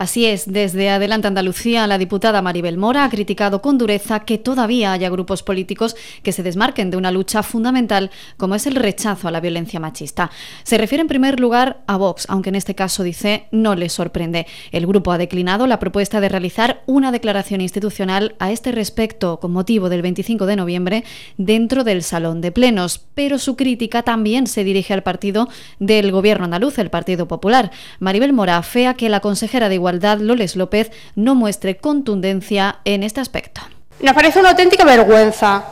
Así es, desde Adelante Andalucía, la diputada Maribel Mora ha criticado con dureza que todavía haya grupos políticos que se desmarquen de una lucha fundamental como es el rechazo a la violencia machista. Se refiere en primer lugar a Vox, aunque en este caso dice no le sorprende. El grupo ha declinado la propuesta de realizar una declaración institucional a este respecto con motivo del 25 de noviembre dentro del Salón de Plenos, pero su crítica también se dirige al partido del Gobierno andaluz, el Partido Popular. Maribel Mora afea que la consejera de Igualdad Loles López, no muestre contundencia en este aspecto. Nos parece una auténtica vergüenza,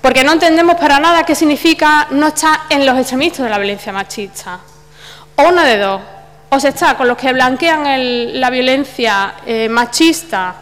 porque no entendemos para nada qué significa no estar en los extremistas de la violencia machista. O uno de dos, o se está con los que blanquean la violencia eh, machista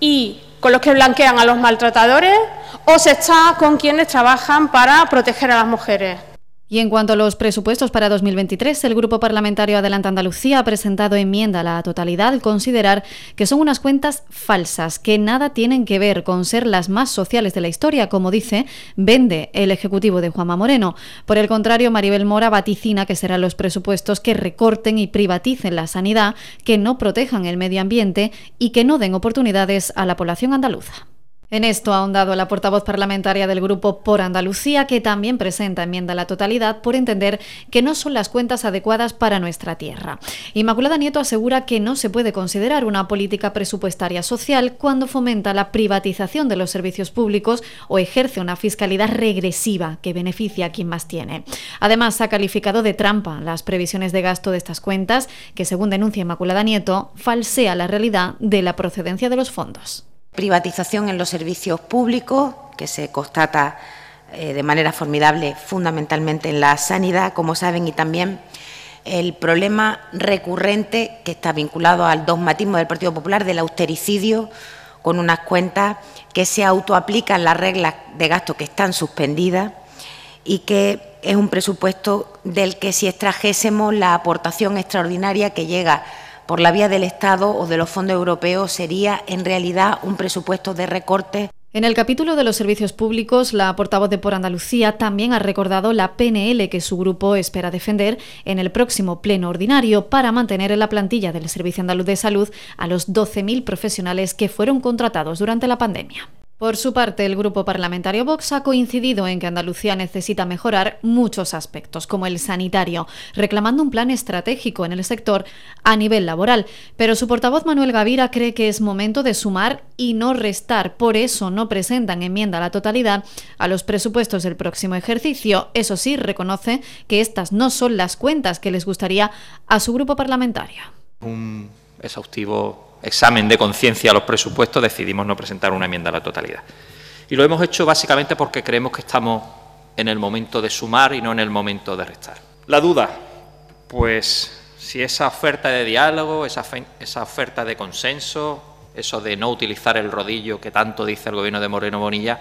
y con los que blanquean a los maltratadores, o se está con quienes trabajan para proteger a las mujeres. Y en cuanto a los presupuestos para 2023, el Grupo Parlamentario Adelante Andalucía ha presentado enmienda a la totalidad al considerar que son unas cuentas falsas, que nada tienen que ver con ser las más sociales de la historia, como dice, vende el Ejecutivo de Juanma Moreno. Por el contrario, Maribel Mora vaticina que serán los presupuestos que recorten y privaticen la sanidad, que no protejan el medio ambiente y que no den oportunidades a la población andaluza. En esto ha ahondado la portavoz parlamentaria del Grupo Por Andalucía, que también presenta enmienda a la totalidad por entender que no son las cuentas adecuadas para nuestra tierra. Inmaculada Nieto asegura que no se puede considerar una política presupuestaria social cuando fomenta la privatización de los servicios públicos o ejerce una fiscalidad regresiva que beneficia a quien más tiene. Además, ha calificado de trampa las previsiones de gasto de estas cuentas, que según denuncia Inmaculada Nieto, falsea la realidad de la procedencia de los fondos privatización en los servicios públicos, que se constata eh, de manera formidable fundamentalmente en la sanidad, como saben, y también el problema recurrente que está vinculado al dogmatismo del Partido Popular del austericidio, con unas cuentas que se autoaplican las reglas de gasto que están suspendidas y que es un presupuesto del que si extrajésemos la aportación extraordinaria que llega por la vía del Estado o de los fondos europeos sería en realidad un presupuesto de recorte. En el capítulo de los servicios públicos, la portavoz de Por Andalucía también ha recordado la PNL que su grupo espera defender en el próximo pleno ordinario para mantener en la plantilla del Servicio Andaluz de Salud a los 12.000 profesionales que fueron contratados durante la pandemia. Por su parte, el grupo parlamentario Vox ha coincidido en que Andalucía necesita mejorar muchos aspectos, como el sanitario, reclamando un plan estratégico en el sector a nivel laboral. Pero su portavoz Manuel Gavira cree que es momento de sumar y no restar. Por eso no presentan enmienda a la totalidad a los presupuestos del próximo ejercicio. Eso sí, reconoce que estas no son las cuentas que les gustaría a su grupo parlamentario. Un exhaustivo examen de conciencia a los presupuestos, decidimos no presentar una enmienda a la totalidad. Y lo hemos hecho básicamente porque creemos que estamos en el momento de sumar y no en el momento de restar. La duda, pues si esa oferta de diálogo, esa, esa oferta de consenso, eso de no utilizar el rodillo que tanto dice el gobierno de Moreno Bonilla,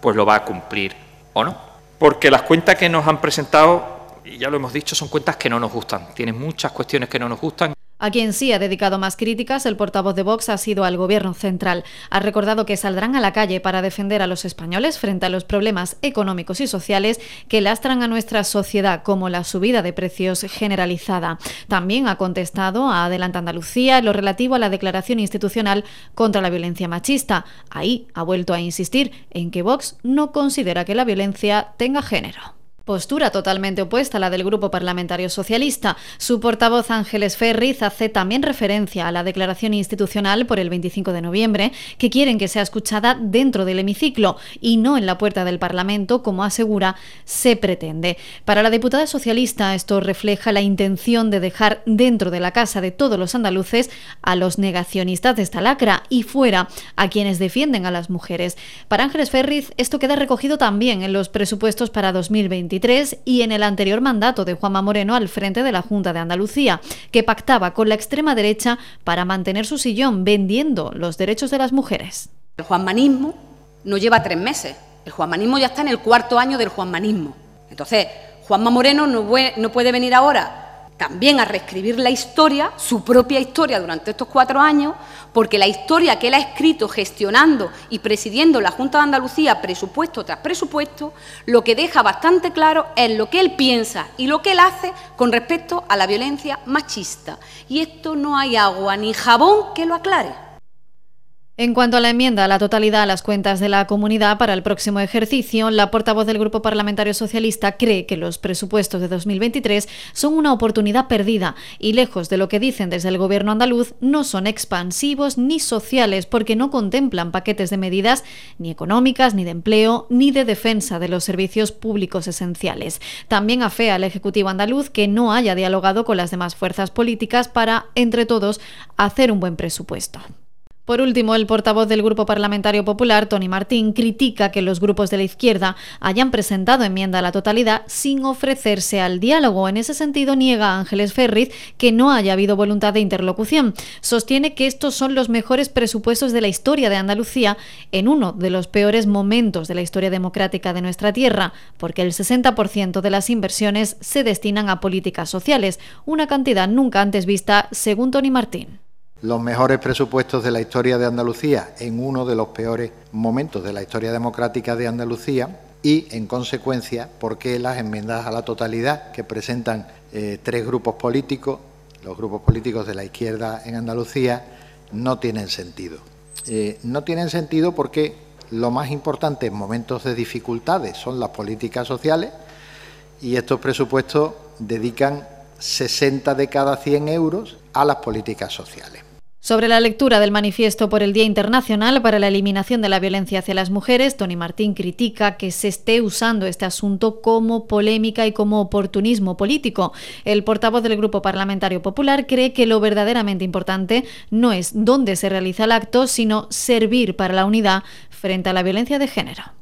pues lo va a cumplir o no. Porque las cuentas que nos han presentado, y ya lo hemos dicho, son cuentas que no nos gustan. Tienen muchas cuestiones que no nos gustan a quien sí ha dedicado más críticas, el portavoz de Vox ha sido al Gobierno central. Ha recordado que saldrán a la calle para defender a los españoles frente a los problemas económicos y sociales que lastran a nuestra sociedad, como la subida de precios generalizada. También ha contestado a Adelante Andalucía lo relativo a la declaración institucional contra la violencia machista. Ahí ha vuelto a insistir en que Vox no considera que la violencia tenga género. Postura totalmente opuesta a la del Grupo Parlamentario Socialista. Su portavoz Ángeles Ferriz hace también referencia a la declaración institucional por el 25 de noviembre, que quieren que sea escuchada dentro del hemiciclo y no en la puerta del Parlamento, como asegura se pretende. Para la diputada socialista, esto refleja la intención de dejar dentro de la casa de todos los andaluces a los negacionistas de esta lacra y fuera a quienes defienden a las mujeres. Para Ángeles Ferriz, esto queda recogido también en los presupuestos para 2020 y en el anterior mandato de Juanma Moreno al frente de la Junta de Andalucía, que pactaba con la extrema derecha para mantener su sillón vendiendo los derechos de las mujeres. El juanmanismo no lleva tres meses, el juanmanismo ya está en el cuarto año del juanmanismo. Entonces, Juanma Moreno no puede, venir ahora también a reescribir la historia, su propia historia durante estos cuatro años, porque la historia que él ha escrito gestionando y presidiendo la Junta de Andalucía presupuesto tras presupuesto, lo que deja bastante claro es lo que él piensa y lo que él hace con respecto a la violencia machista. Y esto no hay agua ni jabón que lo aclare. En cuanto a la enmienda a la totalidad a las cuentas de la comunidad para el próximo ejercicio, la portavoz del Grupo Parlamentario Socialista cree que los presupuestos de 2023 son una oportunidad perdida y lejos de lo que dicen desde el Gobierno andaluz, no son expansivos ni sociales porque no contemplan paquetes de medidas ni económicas, ni de empleo, ni de defensa de los servicios públicos esenciales. También afea al Ejecutivo andaluz que no haya dialogado con las demás fuerzas políticas para, entre todos, hacer un buen presupuesto. Por último, el portavoz del Grupo Parlamentario Popular, Tony Martín, critica que los grupos de la izquierda hayan presentado enmienda a la totalidad sin ofrecerse al diálogo. En ese sentido, niega a Ángeles Ferriz que no haya habido voluntad de interlocución. Sostiene que estos son los mejores presupuestos de la historia de Andalucía en uno de los peores momentos de la historia democrática de nuestra tierra, porque el 60% de las inversiones se destinan a políticas sociales, una cantidad nunca antes vista, según Tony Martín los mejores presupuestos de la historia de Andalucía en uno de los peores momentos de la historia democrática de Andalucía y, en consecuencia, por qué las enmiendas a la totalidad que presentan eh, tres grupos políticos, los grupos políticos de la izquierda en Andalucía, no tienen sentido. Eh, no tienen sentido porque lo más importante en momentos de dificultades son las políticas sociales y estos presupuestos dedican 60 de cada 100 euros a las políticas sociales. Sobre la lectura del manifiesto por el Día Internacional para la Eliminación de la Violencia hacia las Mujeres, Tony Martín critica que se esté usando este asunto como polémica y como oportunismo político. El portavoz del Grupo Parlamentario Popular cree que lo verdaderamente importante no es dónde se realiza el acto, sino servir para la unidad frente a la violencia de género.